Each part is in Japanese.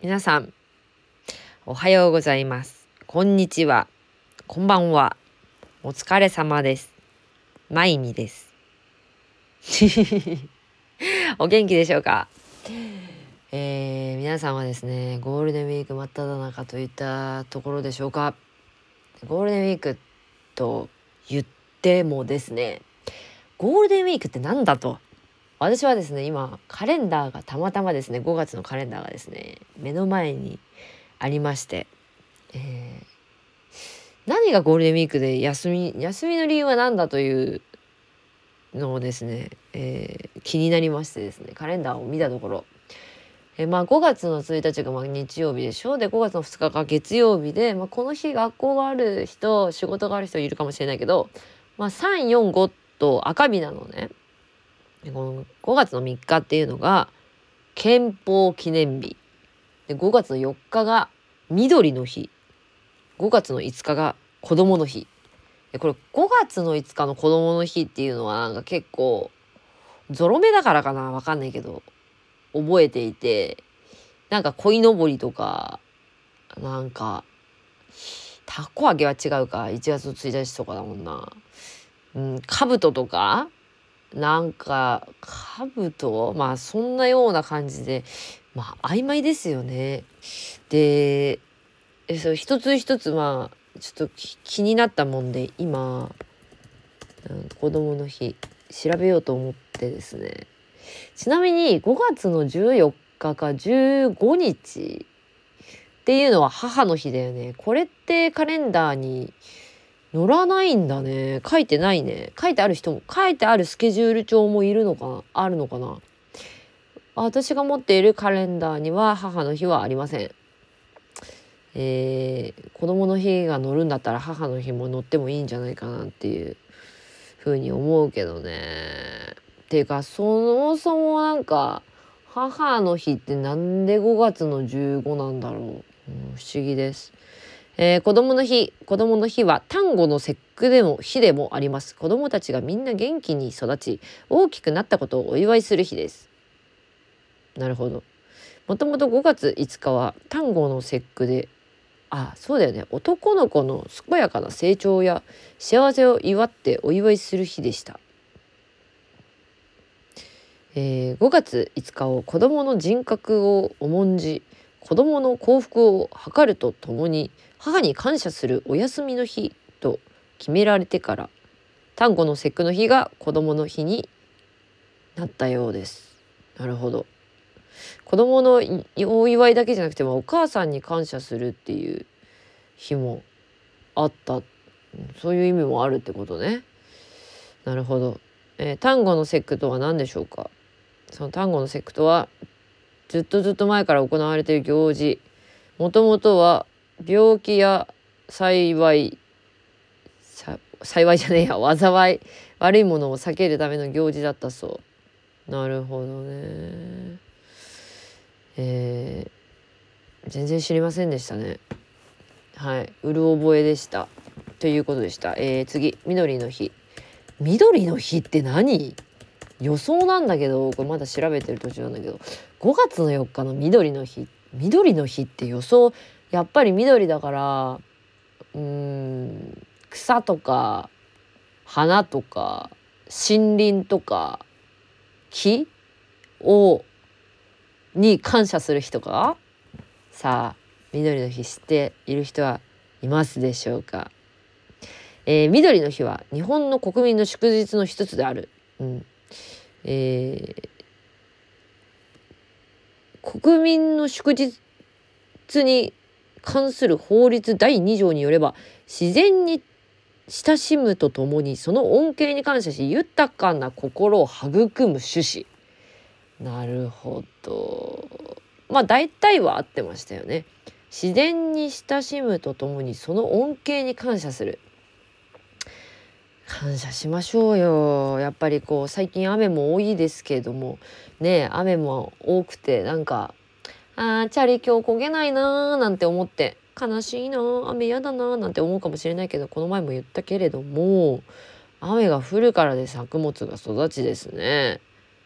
皆さん、おはようございます。こんにちは。こんばんは。お疲れ様です。まいみです。お元気でしょうか？えー、皆さんはですね、ゴールデンウィーク真っ只中といったところでしょうか？ゴールデンウィークと言ってもですね、ゴールデンウィークって何だと私はですね今カレンダーがたまたまですね5月のカレンダーがですね目の前にありまして、えー何がゴールデンウィークで休み休みの理由は何だというのをですね、えー気になりましてですねカレンダーを見たところ、えーまあ5月の1日がま日曜日でしょ？うで5月の2日が月曜日で、まあ、この日学校がある人仕事がある人いるかもしれないけど、まあ、345と赤日なのね。でこの5月の3日っていうのが憲法記念日。で5月の4日が緑の日。5月の5日が子供の日。でこれ5月の5日の子供の日っていうのはなんか結構ゾロ目だからかな？わかんないけど覚えていて。なんか鯉のぼりとかなんかたこ揚げは違うか？1月の1日とかだもんな。うん兜とかなんか兜まあそんなような感じでまあ曖昧ですよね。でそう一つ一つまあちょっと気になったもんで今、うん、子供の日調べようと思ってですねちなみに5月の14日か15日っていうのは母の日だよね。これってカレンダーに乗らないんだね。書いてないね。書いてある人も、書いてあるスケジュール帳もいるのかな？あるのかな？私が持っているカレンダーには母の日はありません。えー、子供の日が乗るんだったら母の日も乗ってもいいんじゃないかなっていうふうに思うけどね。っていうか、そもそもなんか、母の日ってなんで5月の15なんだろう？不思議です。えー子供の日子供の日は端午の節句でも日でもあります。子供たちがみんな元気に育ち大きくなったことをお祝いする日です。なるほど。もともと5月5日は端午の節句であそうだよね。男の子の健やかな成長や幸せを祝ってお祝いする日でした、えー5月5日を子供の人格を重んじ子供の幸福を図るとともに母に感謝するお休みの日と決められてから端午の節句の日が子供の日になったようです。なるほど。子供のお祝いだけじゃなくてもお母さんに感謝するっていう日もあったうんそういう意味もあるってことね。なるほど。えー端午の節句とは何でしょうか？その端午の節句とはずっとずっと前から行われている行事。もともとは病気や幸い幸いじゃねえや災い悪いものを避けるための行事だったそう。なるほどね。えー全然知りませんでしたね。はい。うる覚えでした。ということでした、えー次。緑の日。緑の日って何？予想なんだけどこれまだ調べてる途中なんだけど。5月の4日の緑の日緑の日って予想やっぱり緑だからうん草とか花とか森林とか木をに感謝する日とかさあ緑の日知っている人はいますでしょうか、えー緑の日は日本の国民の祝日の一つである、うん。えー国民の祝日に関する法律第2条によれば自然に親しむとともにその恩恵に感謝し豊かな心を育む趣旨。なるほど。まあ大体は合ってましたよね。自然に親しむとともにその恩恵に感謝する。感謝しましょうよ。やっぱりこう最近雨も多いですけれども。ね雨も多くてなんかあーチャリ今日焦げないなーなんて思って悲しいな雨やだなーなんて思うかもしれないけどこの前も言ったけれども雨が降るからで作物が育ちですね。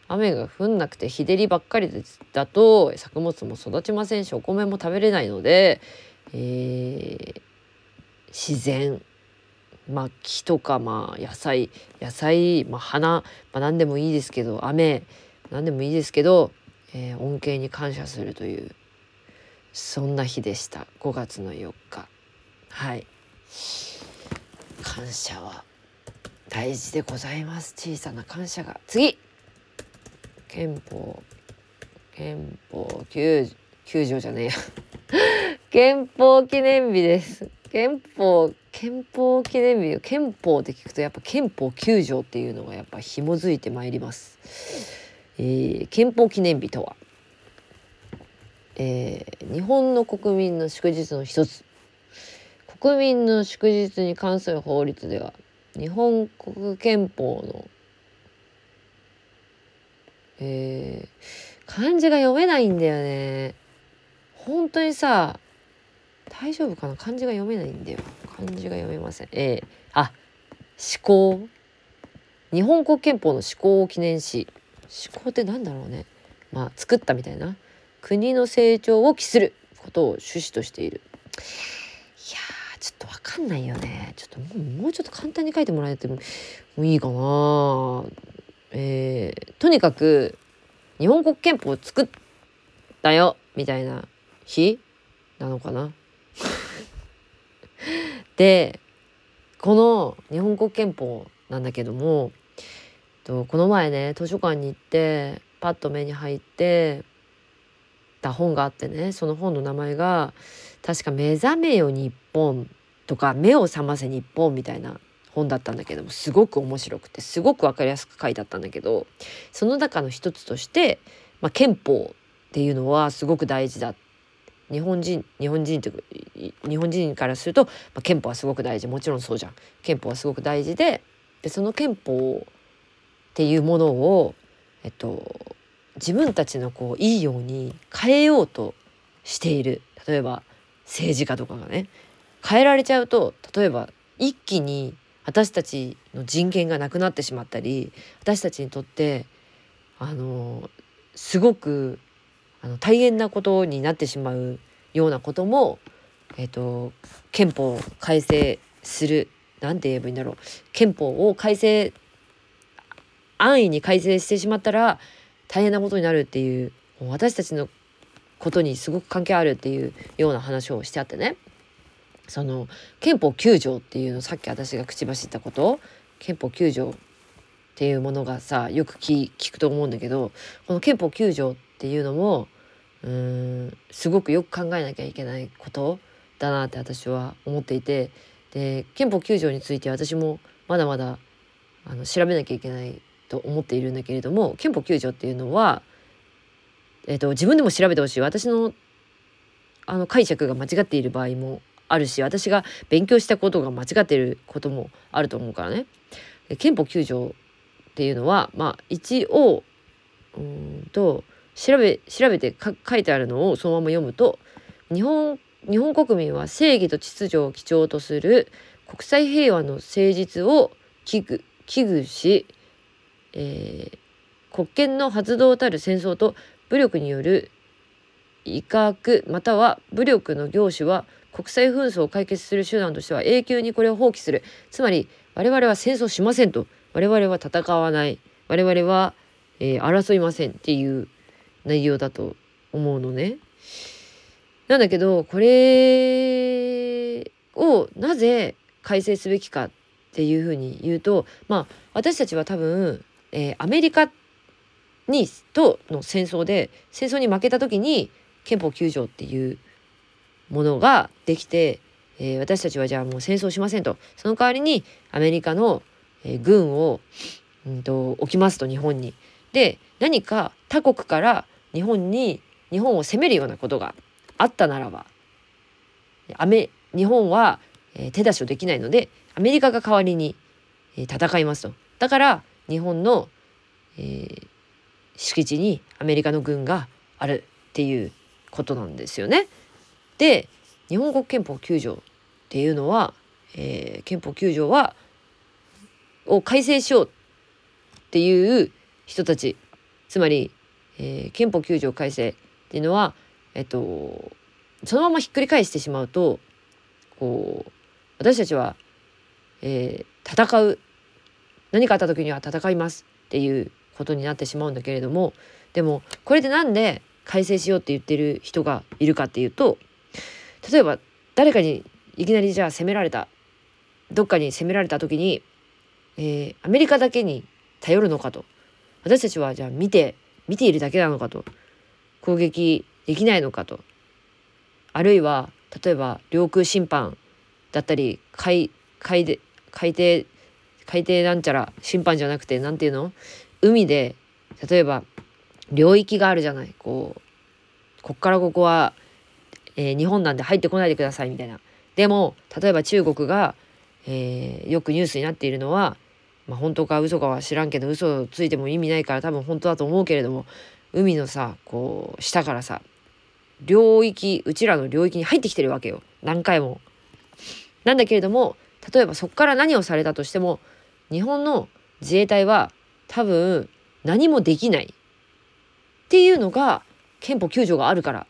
雨が降んなくて日照りばっかりだと作物も育ちませんしお米も食べれないので、えー、自然まあ木とかまあ野菜野菜、まあ、花、まあ、何でもいいですけど雨何でもいいですけど、えー、恩恵に感謝するというそんな日でした。5月の4日。はい。感謝は大事でございます。小さな感謝が。次。憲法憲法 9, 9条じゃねえや。憲法記念日です。憲法憲法記念日？憲法って聞くとやっぱ憲法9条っていうのがやっぱ紐づいてまいります、えー、憲法記念日とは、えー、日本の国民の祝日の一つ。国民の祝日に関する法律では日本国憲法のえー、漢字が読めないんだよね。本当にさ大丈夫かな？漢字が読めないんだよ。漢字が読めません。えー、あ思考。日本国憲法の施行を記念し。思考ってなんだろうね。まあ作ったみたいな。国の成長を期する。ことを趣旨としている。いやちょっとわかんないよね。ちょっともうもうちょっと簡単に書いてもらえてもいいかな。えー、とにかく日本国憲法を作ったよ。みたいな日なのかな。でこの日本国憲法なんだけどもこの前ね図書館に行ってパッと目に入ってた本があってねその本の名前が確か「目覚めよ日本」とか「目を覚ませ日本」みたいな本だったんだけどもすごく面白くてすごく分かりやすく書いてあったんだけどその中の一つとして、まあ、憲法っていうのはすごく大事だっ日本人日本人と日本人からすると、まあ、憲法はすごく大事。もちろんそうじゃん。憲法はすごく大事ででその憲法っていうものを、えっと、自分たちのこういいように変えようとしている。例えば政治家とかがね。変えられちゃうと例えば一気に私たちの人権がなくなってしまったり私たちにとってあのすごくあの大変なことになってしまうようなことも、えっと、憲法を改正する何て言えばいいんだろう。憲法を改正安易に改正してしまったら大変なことになるっていう私たちのことにすごく関係あるっていうような話をしてあってね。その憲法9条っていうのさっき私が口走ったこと。憲法9条っていうものがさよく聞くと思うんだけどこの憲法9条ってていうのもうんすごくよく考えなきゃいけないことだなって私は思っていてで憲法9条について私もまだまだあの調べなきゃいけないと思っているんだけれども憲法9条っていうのは、えーと、自分でも調べてほしい私のあの解釈が間違っている場合もあるし私が勉強したことが間違っていることもあると思うからね。憲法9条っていうのはまあ一応うんと調べ調べて書いてあるのをそのまま読むと日本日本国民は正義と秩序を基調とする国際平和の誠実を危惧危惧し、えー、国権の発動たる戦争と武力による威嚇または武力の行使は国際紛争を解決する手段としては永久にこれを放棄する。つまり我々は戦争しませんと。我々は戦わない。我々は、えー、争いませんっていう内容だと思うのね。なんだけどこれをなぜ改正すべきかっていうふうに言うとまあ私たちは多分、えー、アメリカにとの戦争で戦争に負けた時に憲法9条っていうものができて、えー、私たちはじゃあもう戦争しませんとその代わりにアメリカの、えー、軍を、うんと、置きますと日本に。で何か他国から日本に日本を攻めるようなことがあったならばアメ日本は、えー、手出しをできないのでアメリカが代わりに、えー、戦いますと。だから日本の、えー、敷地にアメリカの軍があるっていうことなんですよね。で日本国憲法9条っていうのは、えー、憲法9条はを改正しようっていう人たちつまり、えー、憲法9条改正っていうのは、えっと、そのままひっくり返してしまうとこう私たちは、えー、戦う。何かあった時には戦いますっていうことになってしまうんだけれどもでもこれでなんで改正しようって言ってる人がいるかっていうと例えば誰かにいきなりじゃあ攻められたどっかに攻められた時に、えー、アメリカだけに頼るのかと。私たちはじゃあ見て見ているだけなのかと。攻撃できないのかと。あるいは例えば領空侵犯だったり海海で海底海底なんちゃら審判じゃなくて何て言うの？海で例えば領域があるじゃない。こうこっからここは、えー、日本なんで入ってこないでくださいみたいな。でも例えば中国が、えー、よくニュースになっているのは、まあ、本当か嘘かは知らんけど嘘ついても意味ないから多分本当だと思うけれども海のさこう下からさ領域うちらの領域に入ってきてるわけよ何回も。なんだけれども例えばそこから何をされたとしても日本の自衛隊は多分何もできないっていうのが憲法9条があるからっ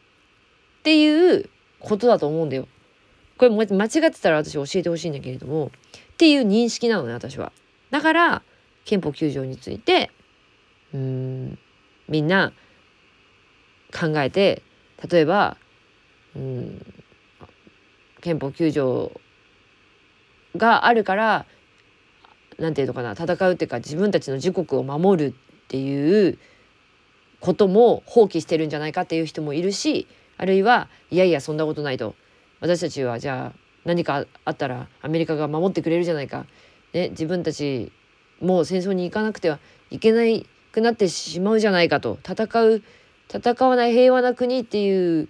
ていうことだと思うんだよ。これ間違ってたら私教えてほしいんだけれどもっていう認識なのね私は。だから憲法9条についてうんみんな考えて例えばうん憲法9条があるから何て言うのかな戦うっていうか自分たちの自国を守るっていうことも放棄してるんじゃないかっていう人もいるしあるいはいやいやそんなことないと私たちはじゃあ何かあったらアメリカが守ってくれるじゃないか、ね、自分たちもう戦争に行かなくてはいけないくなってしまうじゃないかと戦う戦わない平和な国っていう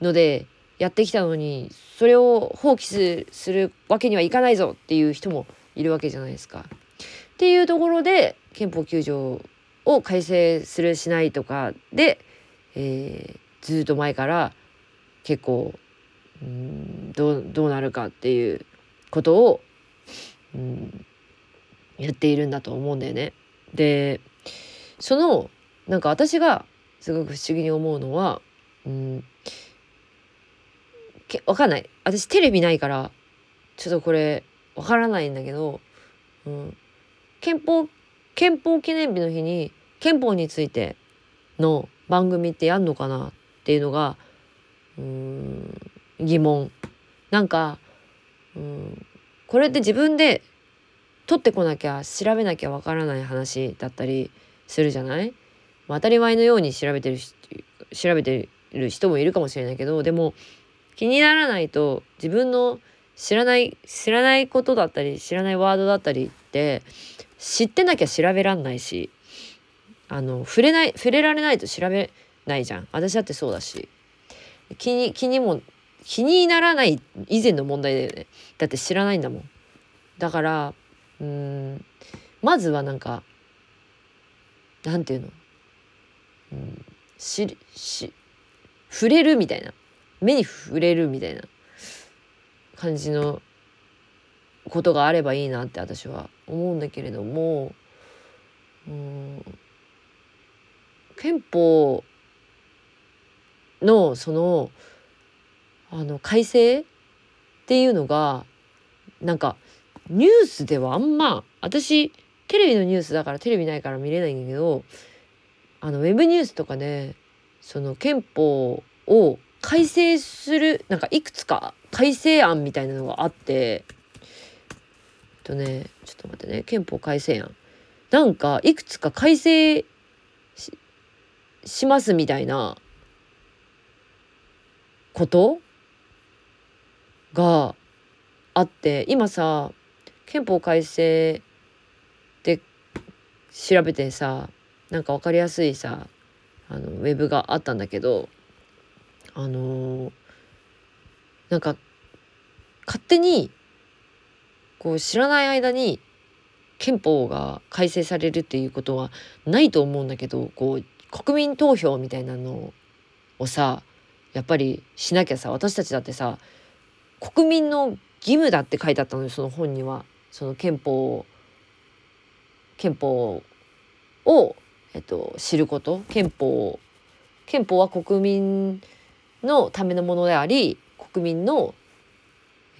のでやってきたのにそれを放棄するわけにはいかないぞっていう人もいるわけじゃないですか。っていうところで憲法9条を改正するしないとかで、えー、ずっと前から結構うんどうどうなるかっていうことをうん。やっているんだと思うんだよね。でそのなんか私がすごく不思議に思うのはうんけわかんない。私テレビないからちょっとこれわからないんだけど、うん、憲法憲法記念日の日に憲法についての番組ってやんのかなっていうのがうん疑問。なんかうんこれって自分で取ってこなきゃ調べなきゃわからない話だったりするじゃない、まあ、当たり前のように調べてる調べてる人もいるかもしれないけどでも気にならないと自分の知らない知らないことだったり知らないワードだったりって知ってなきゃ調べらんないしあの触れない触れられないと調べないじゃん。私だってそうだし。気に気にも気にならない以前の問題だよね。だって知らないんだもん。だからうんまずはなんかなんていうの、うん、しし触れるみたいな。目に触れるみたいな。感じのことがあればいいなって私は思うんだけれどもうん憲法のそのあの改正っていうのがなんかニュースではあんま私テレビのニュースだからテレビないから見れないんだけどあのウェブニュースとかでその憲法を改正するなんかいくつか改正案みたいなのがあってえっとねちょっと待ってね憲法改正案。なんかいくつか改正しますみたいなことがあって今さ憲法改正で調べてさなんか分かりやすいさあのウェブがあったんだけどあのー、なんか勝手にこう知らない間に憲法が改正されるっていうことはないと思うんだけどこう国民投票みたいなのをさやっぱりしなきゃさ私たちだってさ国民の義務だって書いてあったのよその本には。その憲法憲法を、えっと、知ること憲法憲法は国民のためのものであり国民の、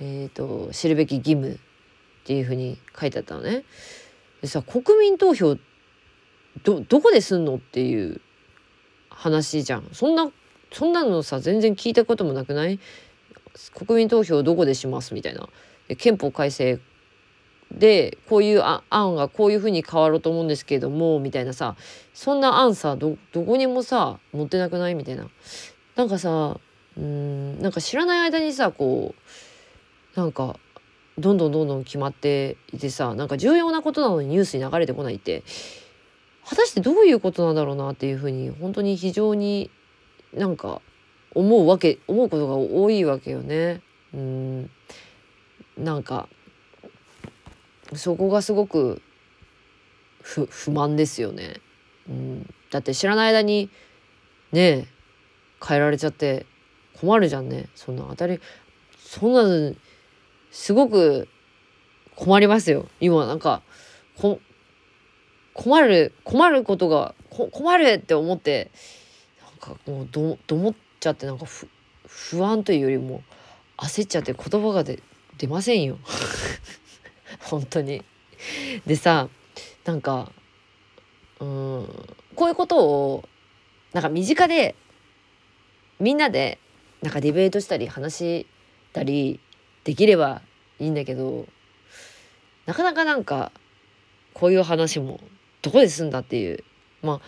えーと、知るべき義務っていうふうに書いてあったのね。でさ国民投票どどこですんのっていう話じゃん。そんなそんなのさ全然聞いたこともなくない？国民投票どこでしますみたいな。憲法改正でこういう案がこういうふうに変わろうと思うんですけれどもみたいなさそんな案さどこにもさ載ってなくないみたいななんかさうんなんか知らない間にさこうなんかどんどんどんどん決まっていてさなんか重要なことなのにニュースに流れてこないって果たしてどういうことなんだろうなっていうふうに本当に非常になんか思うわけ思うことが多いわけよね。うんなんかそこがすごく不不満ですよね。うん、だって知らない間にね変えられちゃって困るじゃんねそんな当たりそんなのすごく困りますよ今なんかこ困る困ることが困るって思ってなんかもうどどもっちゃってなんか不安というよりも焦っちゃって言葉が出ませんよ 本当に。でさなんかうんこういうことをなんか身近でみんなでなんかディベートしたり話したりできればいいんだけどなかなかなんかこういう話もどこで済んだっていうま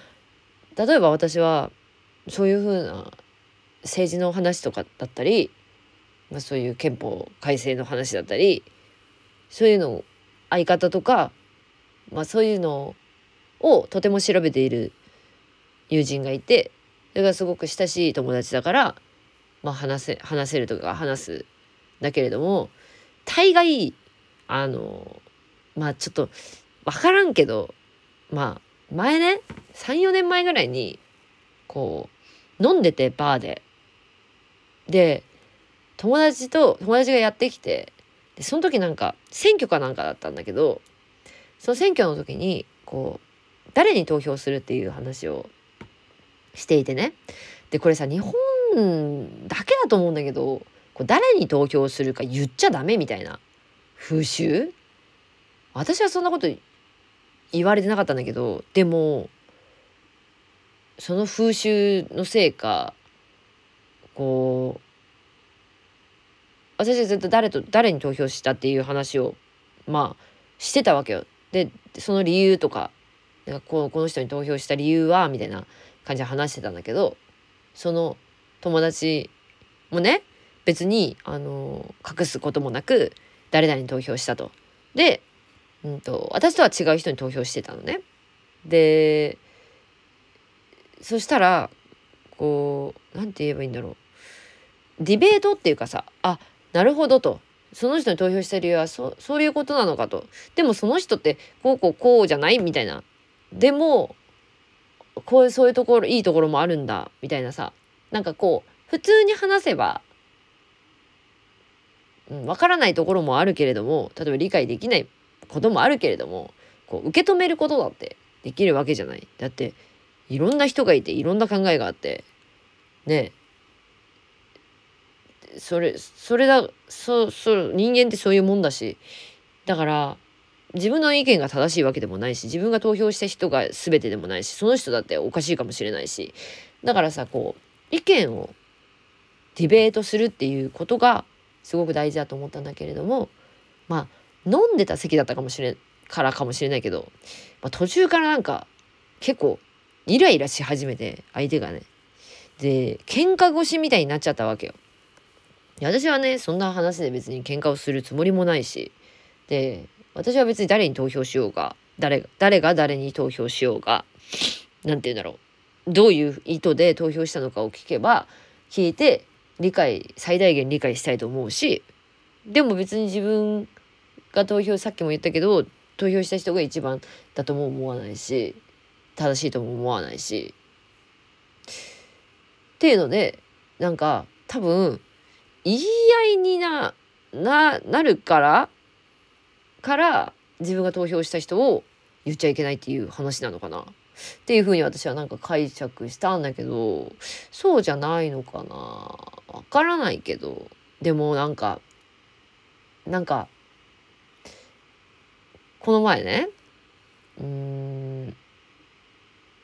あ例えば私はそういうふうな政治の話とかだったり、まあ、そういう憲法改正の話だったりそういうの相方とか、まあ、そういうのをとても調べている友人がいてそれがすごく親しい友達だから、まあ、話せ話せるとか話すだけれども大概あのまあちょっと分からんけどまあ前ね34年前ぐらいにこう飲んでてバーで。で友達と友達がやってきてでその時なんか選挙かなんかだったんだけどその選挙の時にこう誰に投票するっていう話をしていてね。でこれさ日本だけだと思うんだけどこう誰に投票するか言っちゃダメみたいな風習？私はそんなこと言われてなかったんだけどでもその風習のせいかこう私はずっと誰と誰に投票したっていう話をまあしてたわけよ。でその理由とかなんかこのこの人に投票した理由はみたいな感じで話してたんだけどその友達もね別にあの隠すこともなく誰々に投票したと。で、うんと、私とは違う人に投票してたのね。でそしたらこう何て言えばいいんだろうディベートっていうかさあなるほどと。その人に投票した理由はそそういうことなのかと。でもその人ってこうこうこうじゃない？みたいな。でもこういうそういうところいいところもあるんだ。みたいなさ。なんかこう普通に話せばうん、分からないところもあるけれども例えば理解できないこともあるけれどもこう受け止めることだってできるわけじゃない？だっていろんな人がいていろんな考えがあってね。それそれだそそ人間ってそういうもんだし。だから自分の意見が正しいわけでもないし自分が投票した人が全てでもないしその人だっておかしいかもしれないし。だからさこう意見をディベートするっていうことがすごく大事だと思ったんだけれどもまあ飲んでた席だったかもしれからかもしれないけど、まあ、途中からなんか結構イライラし始めて相手がね。で喧嘩腰みたいになっちゃったわけよ。私はねそんな話で別に喧嘩をするつもりもないし。で私は別に誰に投票しようが誰誰が誰に投票しようが何て言うんだろう。どういう意図で投票したのかを聞けば聞いて理解最大限理解したいと思うしでも別に自分が投票さっきも言ったけど投票した人が一番だとも思わないし正しいとも思わないし。っていうのでなんか多分言い合いになななるからから自分が投票した人を言っちゃいけないっていう話なのかな。っていうふうに私はなんか解釈したんだけどそうじゃないのかなわからないけどでもなんかなんかこの前ねうーん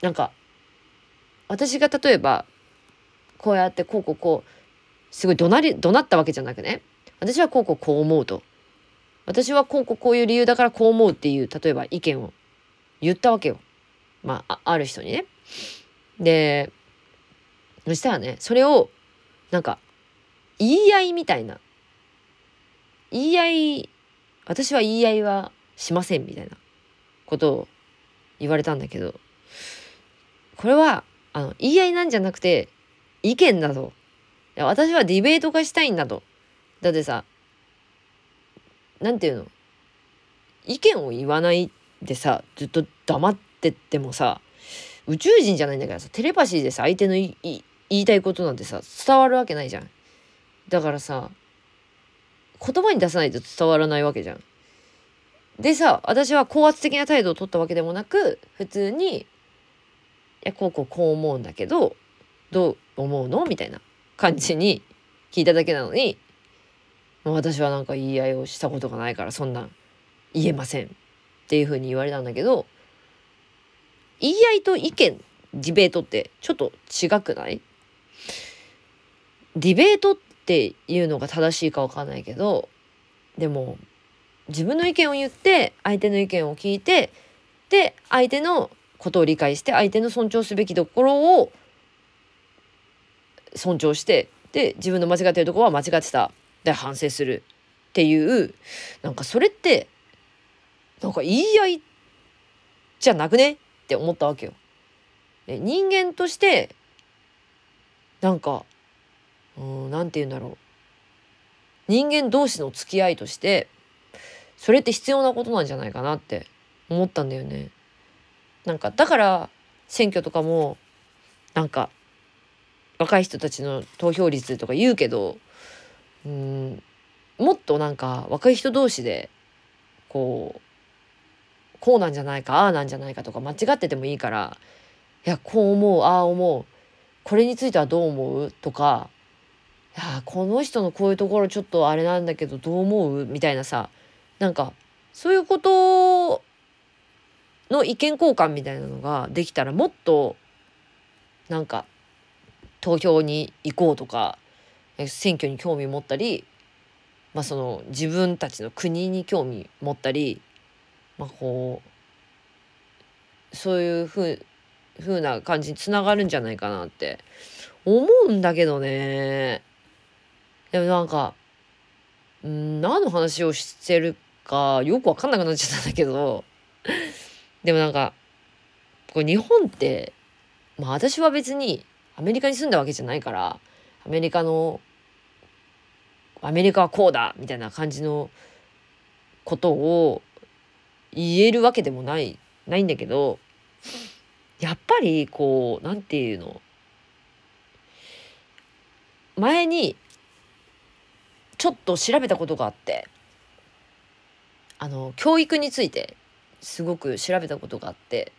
なんか私が例えばこうやってこうこうこうすごい怒鳴り怒鳴ったわけじゃなくね私はこうこうこう思うと。私はこうこうこういう理由だからこう思うっていう例えば意見を言ったわけよ。まあある人にね。でそしたらねそれをなんか言い合いみたいな。言い合い私は言い合いはしませんみたいなことを言われたんだけど。これはあの言い合いなんじゃなくて意見だと私はディベートがしたいんだと。だってさ何て言うの？意見を言わないでさずっと黙ってってもさ宇宙人じゃないんだからさテレパシーでさ相手の言いたいことなんてさ伝わるわけないじゃん。だからさ言葉に出さないと伝わらないわけじゃん。でさ私は高圧的な態度を取ったわけでもなく普通に「いやこうこうこう思うんだけどどう思うの?」みたいな。感じに聞いただけなのに私はなんか言い合いをしたことがないからそんなん言えませんっていうふうに言われたんだけど言い合いと意見ディベートってちょっと違くない？ディベートっていうのが正しいか分かんないけどでも自分の意見を言って相手の意見を聞いてで相手のことを理解して相手の尊重すべきところを尊重してで自分の間違ってるとこは間違ってたで反省するっていうなんかそれってなんか言い合いじゃなくね？って思ったわけよ。人間としてなんかうん何て言うんだろう人間同士の付き合いとしてそれって必要なことなんじゃないかなって思ったんだよね。なんかだから選挙とかもなんか若い人たちの投票率とか言うけどうんもっとなんか若い人同士でこうこうなんじゃないかああなんじゃないかとか間違っててもいいからいやこう思うああ思うこれについてはどう思うとかいやこの人のこういうところちょっとあれなんだけどどう思う？みたいなさなんかそういうことの意見交換みたいなのができたらもっとなんか投票に行こうとか選挙に興味持ったり、まあ、その自分たちの国に興味持ったり、まあ、こうそういうふうふうな感じにつながるんじゃないかなって思うんだけどね。でもなんかん何の話をしてるかよく分かんなくなっちゃったんだけど。でもなんかこう日本ってまあ私は別にアメリカに住んだわけじゃないからアメリカのアメリカはこうだみたいな感じのことを言えるわけでもないないんだけどやっぱりこうなんていうの前にちょっと調べたことがあってあの教育についてすごく調べたことがあって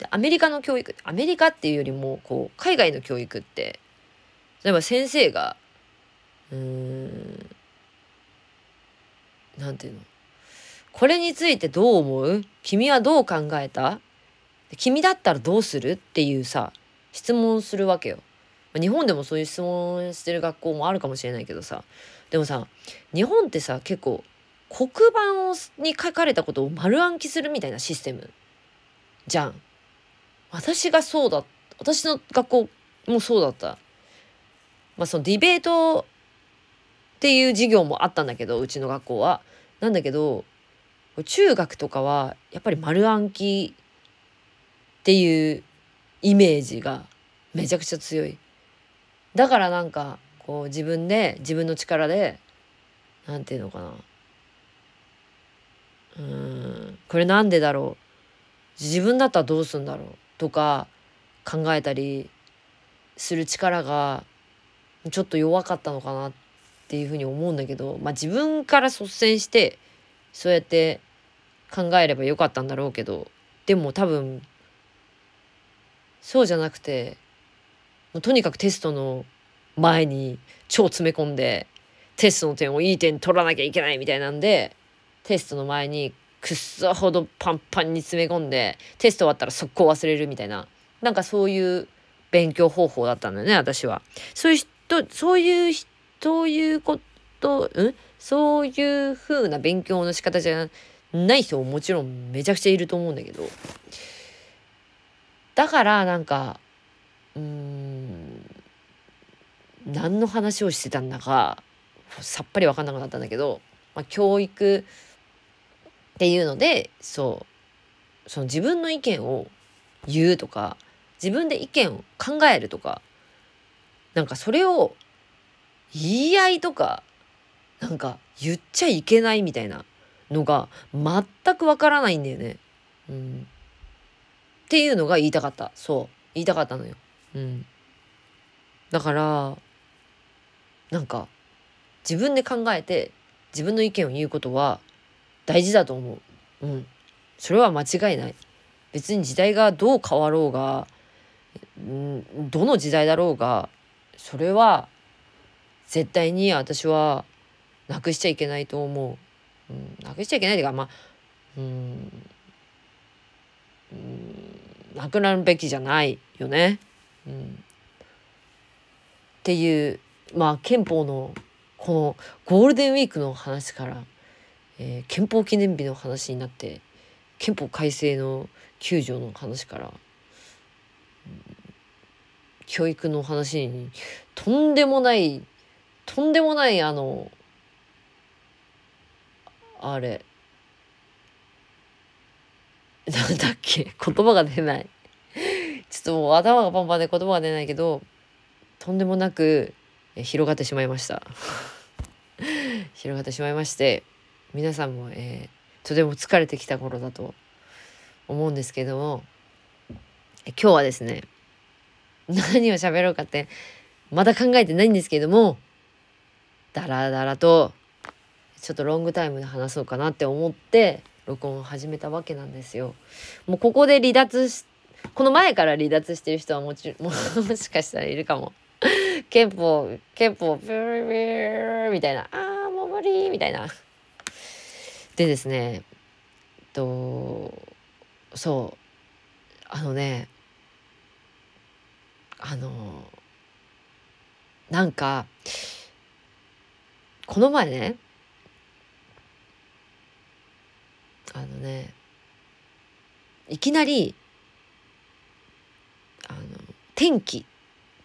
でアメリカの教育アメリカっていうよりもこう海外の教育って例えば先生がうーんなんていうの？これについてどう思う？君はどう考えた？君だったらどうする？っていうさ質問するわけよ。日本でもそういう質問してる学校もあるかもしれないけどさ。でもさ日本ってさ結構黒板に書かれたことを丸暗記するみたいなシステムじゃん。私がそうだ私の学校もそうだった。まあそのディベートっていう授業もあったんだけどうちの学校は。なんだけど中学とかはやっぱり丸暗記っていうイメージがめちゃくちゃ強い。だからなんかこう自分で自分の力で何て言うのかなうんこれなんでだろう自分だったらどうすんだろうとか考えたりする力がちょっと弱かったのかなっていうふうに思うんだけど、まあ、自分から率先してそうやって考えればよかったんだろうけどでも多分そうじゃなくてもうとにかくテストの前に超詰め込んでテストの点をいい点取らなきゃいけないみたいなんでテストの前にくっそほどパンパンに詰め込んでテスト終わったら速攻忘れるみたいな。なんかそういう勉強方法だったんだよね私は。そういう人そういうそういうことん？そういう風な勉強の仕方じゃない人ももちろんめちゃくちゃいると思うんだけど。だからなんかうん何の話をしてたんだかさっぱり分かんなくなったんだけど、まあ、教育っていうのでそうその自分の意見を言うとか自分で意見を考えるとかなんかそれを言い合いとかなんか言っちゃいけないみたいなのが全くわからないんだよね。うん、っていうのが言いたかったそう言いたかったのよ。うん、だからなんか自分で考えて自分の意見を言うことは大事だと思う。うん。それは間違いない。別に時代がどう変わろうが、うん、どの時代だろうが、それは絶対に私はなくしちゃいけないと思う。うん、なくしちゃいけないというか、まあ、うん、うん、なくなるべきじゃないよね。うん、っていう、まあ憲法のこのゴールデンウィークの話から、えー、憲法記念日の話になって憲法改正の9条の話から、教育の話にとんでもないとんでもないあのあれなんだっけ言葉が出ない。ちょっともう頭がパンパンで言葉が出ないけどとんでもなく広がってしまいました。広がってしまいまして皆さんも、えー、とても疲れてきた頃だと思うんですけども今日はですね何を喋ろうかってまだ考えてないんですけどもダラダラとちょっとロングタイムで話そうかなって思って録音を始めたわけなんですよ。もうここで離脱しこの前から離脱してる人はもちも もしかしたらいるかも憲法憲法ブーブーみたいなあーもう無理みたいなでですねとそうあのねあのなんかこの前ねあのねいきなりあの天気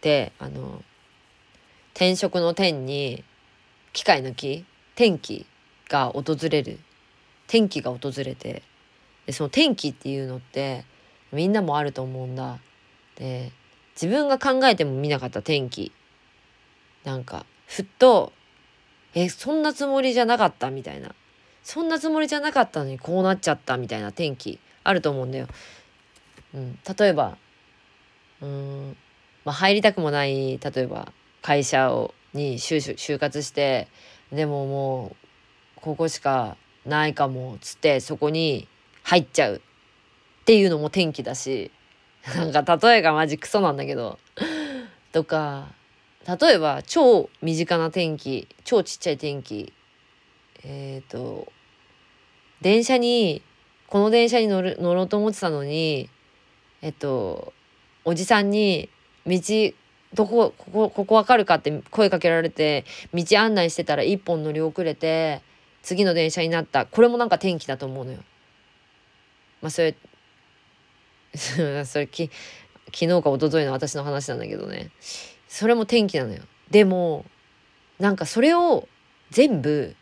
てあの転職の天に機械の木天気が訪れる天気が訪れてでその天気っていうのってみんなもあると思うんだ。で自分が考えても見なかった天気なんかふっとえそんなつもりじゃなかった？みたいなそんなつもりじゃなかったのにこうなっちゃったみたいな天気あると思うんだよ。うん、例えばうんまあ、入りたくもない例えば会社をに就就活してでももうここしかないかもっつってそこに入っちゃうっていうのも天気だしなんか例えがマジクソなんだけどとか例えば超身近な天気超ちっちゃい天気えっ、ー、と電車にこの電車に乗る乗ろうと思ってたのにえっとおじさんに道どこここここ分かるかって声かけられて道案内してたら一本乗り遅れて次の電車になったこれもなんか天気だと思うのよ。まあそれ それき昨日か一昨日の私の話なんだけどねそれも天気なのよ。でもなんかそれを全部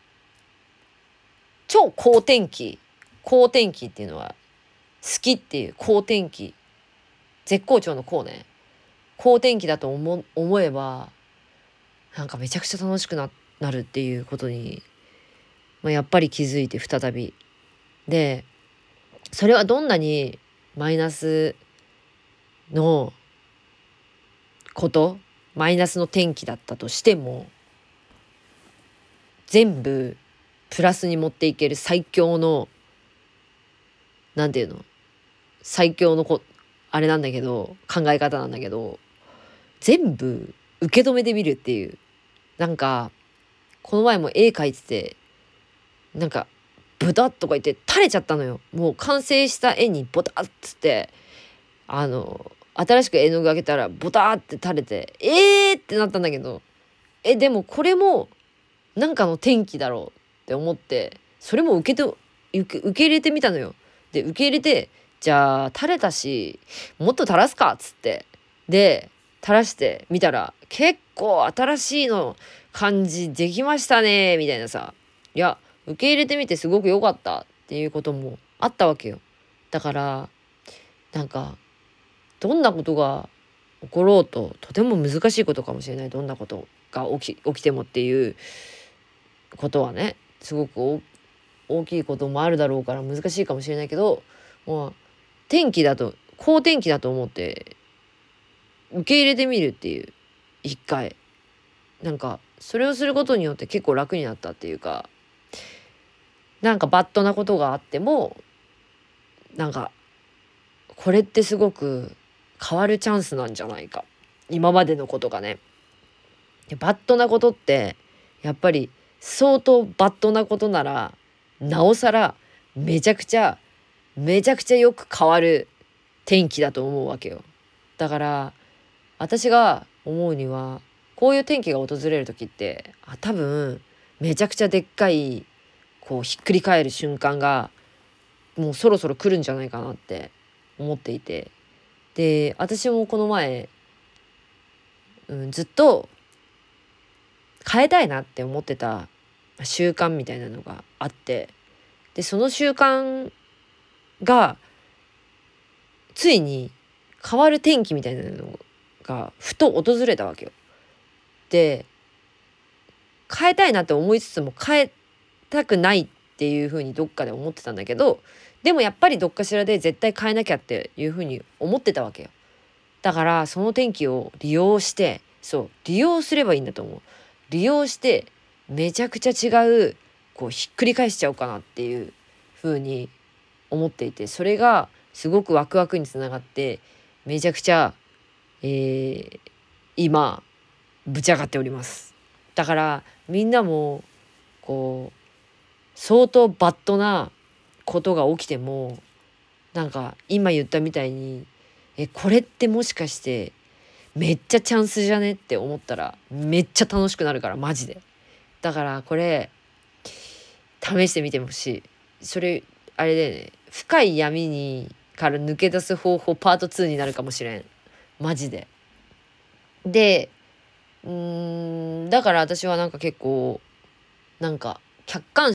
超好天気好天気っていうのは好きっていう好天気絶好調の好ね好天気だと思思えばなんかめちゃくちゃ楽しくななるっていうことに、まあ、やっぱり気づいて再び。でそれはどんなにマイナスのことマイナスの天気だったとしても全部プラスに持っていける最強の何て言うの最強のこあれなんだけど考え方なんだけど全部受け止めてみるっていうなんかこの前も絵描いててなんかブタッとか言って垂れちゃったのよもう完成した絵にボタッつってあの新しく絵の具あげたらボターって垂れてえーってなったんだけどえでもこれもなんかの転機だろうって思ってそれも受けと受け受け入れてみたのよ。で受け入れてじゃあ垂れたしもっと垂らすかっつってで垂らしてみたら結構新しいの感じできましたねみたいなさいや受け入れてみてすごく良かったっていうこともあったわけよ。だからなんかどんなことが起ころうととても難しいことかもしれない。どんなことが起き起きてもっていうことはねすごく大きいこともあるだろうから難しいかもしれないけどもう天気だと好天気だと思って受け入れてみるっていう一回。なんかそれをすることによって結構楽になったっていうかなんかバッドなことがあってもなんかこれってすごく変わるチャンスなんじゃないか今までのことがね。バッドなことってやっぱり相当バッドなことならなおさらめちゃくちゃめちゃくちゃよく変わる転機だと思うわけよ。だから私が思うにはこういう転機が訪れる時ってあ多分めちゃくちゃでっかいこうひっくり返る瞬間がもうそろそろ来るんじゃないかなって思っていてで私もこの前、うん、ずっと変えたいなって思ってた習慣みたいなのがあってでその習慣がついに変わる天気みたいなのがふと訪れたわけよ。で変えたいなって思いつつも変えたくないっていうふうにどっかで思ってたんだけどでもやっぱりどっかしらで絶対変えなきゃっていうふうに思ってたわけよ。だからその天気を利用してそう利用すればいいんだと思う。利用してめちゃくちゃ違うこうひっくり返しちゃおうかなっていうふうに思っていてそれがすごくワクワクにつながってめちゃくちゃ、えー、今ぶち上がっておりますだからみんなもこう相当バッドなことが起きてもなんか今言ったみたいにえこれってもしかしてめっちゃチャンスじゃねって思ったらめっちゃ楽しくなるからマジで。だからこれ試してみてほしい。それあれでね。深い闇にから抜け出す方法パート2になるかもしれん。マジで。でうんだから私はなんか結構なんか客観